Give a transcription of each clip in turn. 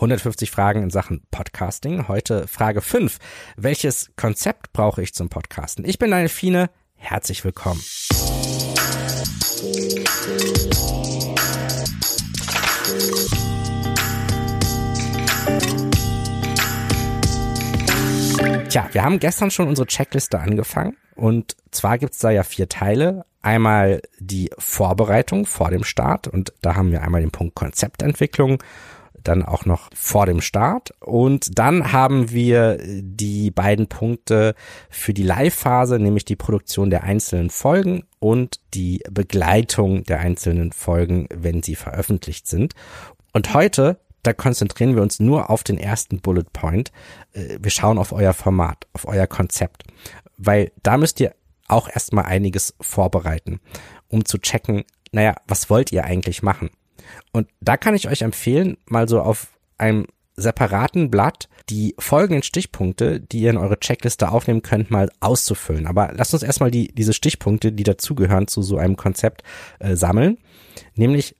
150 Fragen in Sachen Podcasting. Heute Frage 5. Welches Konzept brauche ich zum Podcasten? Ich bin Fine. Herzlich willkommen. Tja, wir haben gestern schon unsere Checkliste angefangen und zwar gibt's da ja vier Teile. Einmal die Vorbereitung vor dem Start und da haben wir einmal den Punkt Konzeptentwicklung, dann auch noch vor dem Start und dann haben wir die beiden Punkte für die Live-Phase, nämlich die Produktion der einzelnen Folgen und die Begleitung der einzelnen Folgen, wenn sie veröffentlicht sind. Und heute da konzentrieren wir uns nur auf den ersten Bullet Point. Äh, wir schauen auf euer Format, auf euer Konzept, weil da müsst ihr auch erstmal einiges vorbereiten, um zu checken, naja, was wollt ihr eigentlich machen? Und da kann ich euch empfehlen, mal so auf einem separaten Blatt die folgenden Stichpunkte, die ihr in eure Checkliste aufnehmen könnt, mal auszufüllen. Aber lasst uns erstmal die, diese Stichpunkte, die dazugehören zu so einem Konzept, äh, sammeln. Nämlich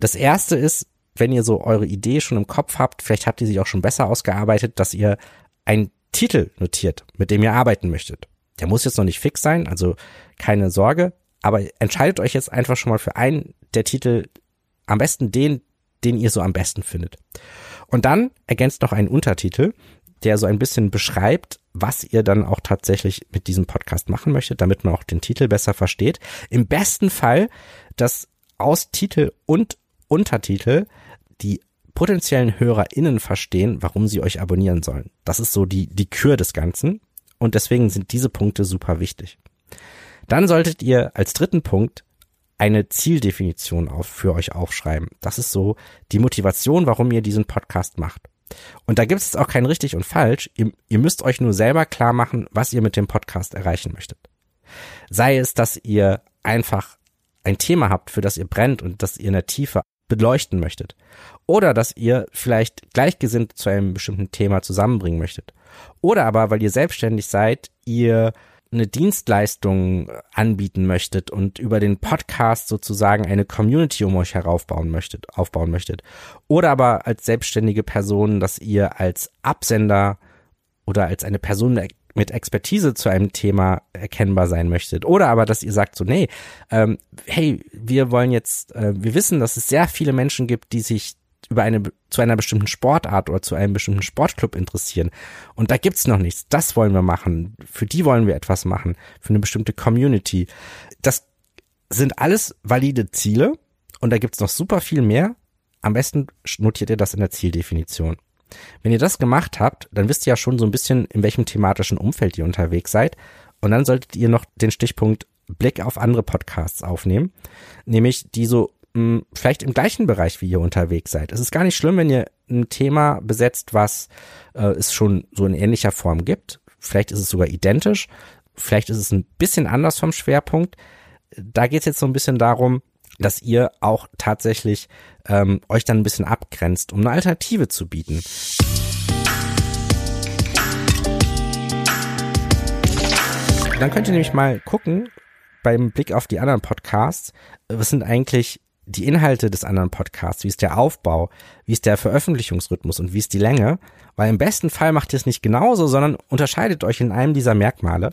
das erste ist, wenn ihr so eure Idee schon im Kopf habt, vielleicht habt ihr sie auch schon besser ausgearbeitet, dass ihr einen Titel notiert, mit dem ihr arbeiten möchtet. Der muss jetzt noch nicht fix sein, also keine Sorge, aber entscheidet euch jetzt einfach schon mal für einen der Titel, am besten den, den ihr so am besten findet. Und dann ergänzt noch einen Untertitel, der so ein bisschen beschreibt, was ihr dann auch tatsächlich mit diesem Podcast machen möchtet, damit man auch den Titel besser versteht. Im besten Fall, dass aus Titel und Untertitel die potenziellen HörerInnen verstehen, warum sie euch abonnieren sollen. Das ist so die, die Kür des Ganzen. Und deswegen sind diese Punkte super wichtig. Dann solltet ihr als dritten Punkt eine Zieldefinition auf, für euch aufschreiben. Das ist so die Motivation, warum ihr diesen Podcast macht. Und da gibt es auch kein richtig und falsch. Ihr, ihr müsst euch nur selber klar machen, was ihr mit dem Podcast erreichen möchtet. Sei es, dass ihr einfach ein Thema habt, für das ihr brennt und das ihr in der Tiefe beleuchten möchtet. Oder dass ihr vielleicht gleichgesinnt zu einem bestimmten Thema zusammenbringen möchtet. Oder aber, weil ihr selbstständig seid, ihr eine Dienstleistung anbieten möchtet und über den Podcast sozusagen eine Community um euch heraufbauen möchtet, aufbauen möchtet. Oder aber als selbstständige Person, dass ihr als Absender oder als eine Person mit Expertise zu einem Thema erkennbar sein möchtet. Oder aber, dass ihr sagt so, nee, ähm, hey, wir wollen jetzt, äh, wir wissen, dass es sehr viele Menschen gibt, die sich über eine zu einer bestimmten Sportart oder zu einem bestimmten Sportclub interessieren. Und da gibt's noch nichts. Das wollen wir machen. Für die wollen wir etwas machen. Für eine bestimmte Community. Das sind alles valide Ziele. Und da gibt's noch super viel mehr. Am besten notiert ihr das in der Zieldefinition. Wenn ihr das gemacht habt, dann wisst ihr ja schon so ein bisschen, in welchem thematischen Umfeld ihr unterwegs seid. Und dann solltet ihr noch den Stichpunkt Blick auf andere Podcasts aufnehmen, nämlich die so mh, vielleicht im gleichen Bereich wie ihr unterwegs seid. Es ist gar nicht schlimm, wenn ihr ein Thema besetzt, was äh, es schon so in ähnlicher Form gibt. Vielleicht ist es sogar identisch, vielleicht ist es ein bisschen anders vom Schwerpunkt. Da geht es jetzt so ein bisschen darum, dass ihr auch tatsächlich ähm, euch dann ein bisschen abgrenzt, um eine Alternative zu bieten. Dann könnt ihr nämlich mal gucken, beim Blick auf die anderen Podcasts, was sind eigentlich die Inhalte des anderen Podcasts, wie ist der Aufbau, wie ist der Veröffentlichungsrhythmus und wie ist die Länge, weil im besten Fall macht ihr es nicht genauso, sondern unterscheidet euch in einem dieser Merkmale.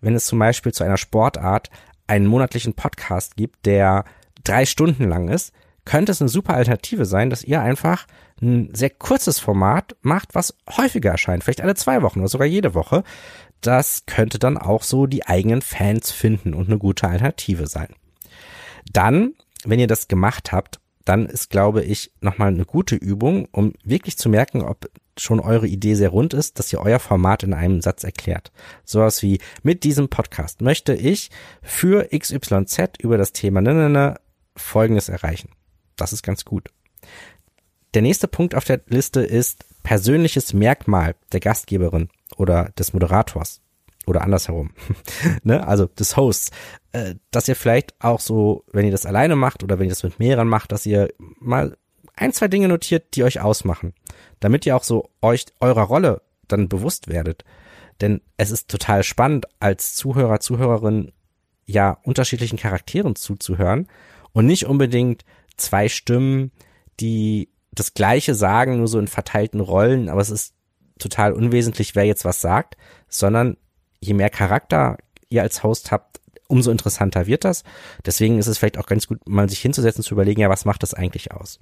Wenn es zum Beispiel zu einer Sportart einen monatlichen Podcast gibt, der drei Stunden lang ist, könnte es eine super Alternative sein, dass ihr einfach ein sehr kurzes Format macht, was häufiger erscheint, vielleicht alle zwei Wochen oder sogar jede Woche. Das könnte dann auch so die eigenen Fans finden und eine gute Alternative sein. Dann, wenn ihr das gemacht habt, dann ist, glaube ich, nochmal eine gute Übung, um wirklich zu merken, ob schon eure Idee sehr rund ist, dass ihr euer Format in einem Satz erklärt. Sowas wie, mit diesem Podcast möchte ich für XYZ über das Thema ne, ne, ne, Folgendes erreichen. Das ist ganz gut. Der nächste Punkt auf der Liste ist persönliches Merkmal der Gastgeberin oder des Moderators oder andersherum, ne? also des Hosts, äh, dass ihr vielleicht auch so, wenn ihr das alleine macht oder wenn ihr das mit mehreren macht, dass ihr mal ein, zwei Dinge notiert, die euch ausmachen, damit ihr auch so euch eurer Rolle dann bewusst werdet. Denn es ist total spannend, als Zuhörer, Zuhörerin ja unterschiedlichen Charakteren zuzuhören und nicht unbedingt zwei Stimmen, die das Gleiche sagen, nur so in verteilten Rollen, aber es ist total unwesentlich, wer jetzt was sagt, sondern je mehr Charakter ihr als Host habt, umso interessanter wird das. Deswegen ist es vielleicht auch ganz gut, mal sich hinzusetzen, zu überlegen, ja, was macht das eigentlich aus?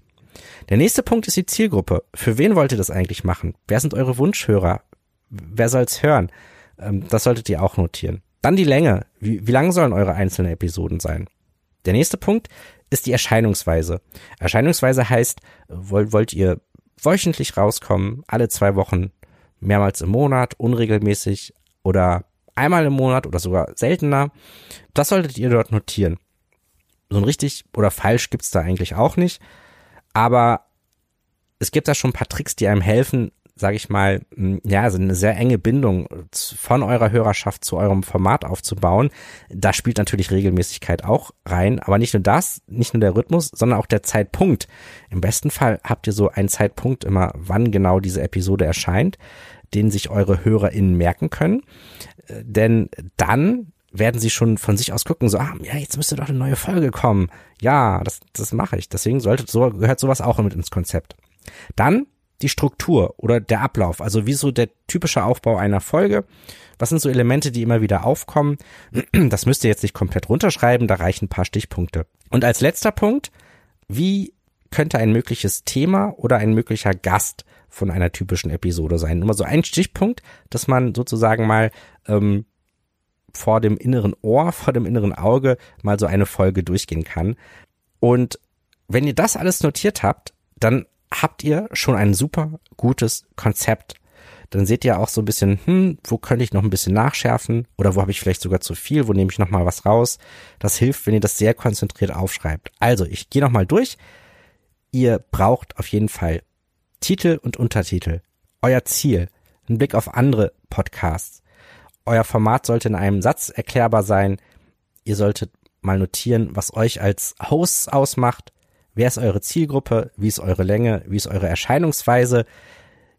Der nächste Punkt ist die Zielgruppe. Für wen wollt ihr das eigentlich machen? Wer sind eure Wunschhörer? Wer soll's hören? Ähm, das solltet ihr auch notieren. Dann die Länge. Wie, wie lang sollen eure einzelnen Episoden sein? Der nächste Punkt ist die Erscheinungsweise. Erscheinungsweise heißt, wollt, wollt ihr wöchentlich rauskommen, alle zwei Wochen, mehrmals im Monat, unregelmäßig oder einmal im Monat oder sogar seltener. Das solltet ihr dort notieren. So ein richtig oder falsch gibt's da eigentlich auch nicht. Aber es gibt da schon ein paar Tricks, die einem helfen, sage ich mal, ja, also eine sehr enge Bindung von eurer Hörerschaft zu eurem Format aufzubauen. Da spielt natürlich Regelmäßigkeit auch rein, aber nicht nur das, nicht nur der Rhythmus, sondern auch der Zeitpunkt. Im besten Fall habt ihr so einen Zeitpunkt immer, wann genau diese Episode erscheint, den sich eure HörerInnen merken können. Denn dann werden sie schon von sich aus gucken, so, ah, ja, jetzt müsste doch eine neue Folge kommen. Ja, das, das mache ich. Deswegen sollte, so gehört sowas auch mit ins Konzept. Dann die Struktur oder der Ablauf, also wie so der typische Aufbau einer Folge. Was sind so Elemente, die immer wieder aufkommen? Das müsst ihr jetzt nicht komplett runterschreiben, da reichen ein paar Stichpunkte. Und als letzter Punkt, wie könnte ein mögliches Thema oder ein möglicher Gast von einer typischen Episode sein? Immer so ein Stichpunkt, dass man sozusagen mal ähm, vor dem inneren Ohr, vor dem inneren Auge mal so eine Folge durchgehen kann. Und wenn ihr das alles notiert habt, dann habt ihr schon ein super gutes Konzept. Dann seht ihr auch so ein bisschen, hm, wo könnte ich noch ein bisschen nachschärfen oder wo habe ich vielleicht sogar zu viel, wo nehme ich noch mal was raus. Das hilft, wenn ihr das sehr konzentriert aufschreibt. Also, ich gehe noch mal durch. Ihr braucht auf jeden Fall Titel und Untertitel, euer Ziel, einen Blick auf andere Podcasts, euer Format sollte in einem Satz erklärbar sein. Ihr solltet mal notieren, was euch als Hosts ausmacht. Wer ist eure Zielgruppe? Wie ist eure Länge? Wie ist eure Erscheinungsweise?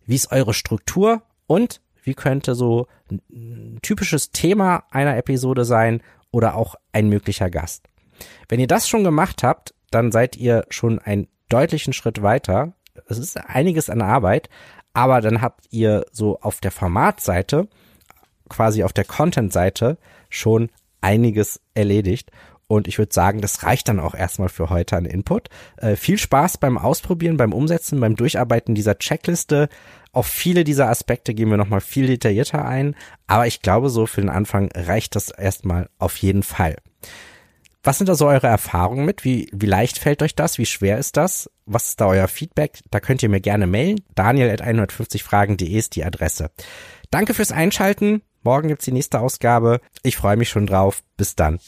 Wie ist eure Struktur? Und wie könnte so ein typisches Thema einer Episode sein oder auch ein möglicher Gast? Wenn ihr das schon gemacht habt, dann seid ihr schon einen deutlichen Schritt weiter. Es ist einiges an Arbeit, aber dann habt ihr so auf der Formatseite quasi auf der Content-Seite schon einiges erledigt. Und ich würde sagen, das reicht dann auch erstmal für heute an Input. Äh, viel Spaß beim Ausprobieren, beim Umsetzen, beim Durcharbeiten dieser Checkliste. Auf viele dieser Aspekte gehen wir nochmal viel detaillierter ein. Aber ich glaube, so für den Anfang reicht das erstmal auf jeden Fall. Was sind da so eure Erfahrungen mit? Wie, wie leicht fällt euch das? Wie schwer ist das? Was ist da euer Feedback? Da könnt ihr mir gerne mailen. Daniel at 150fragen.de ist die Adresse. Danke fürs Einschalten. Morgen gibt's die nächste Ausgabe. Ich freue mich schon drauf. Bis dann.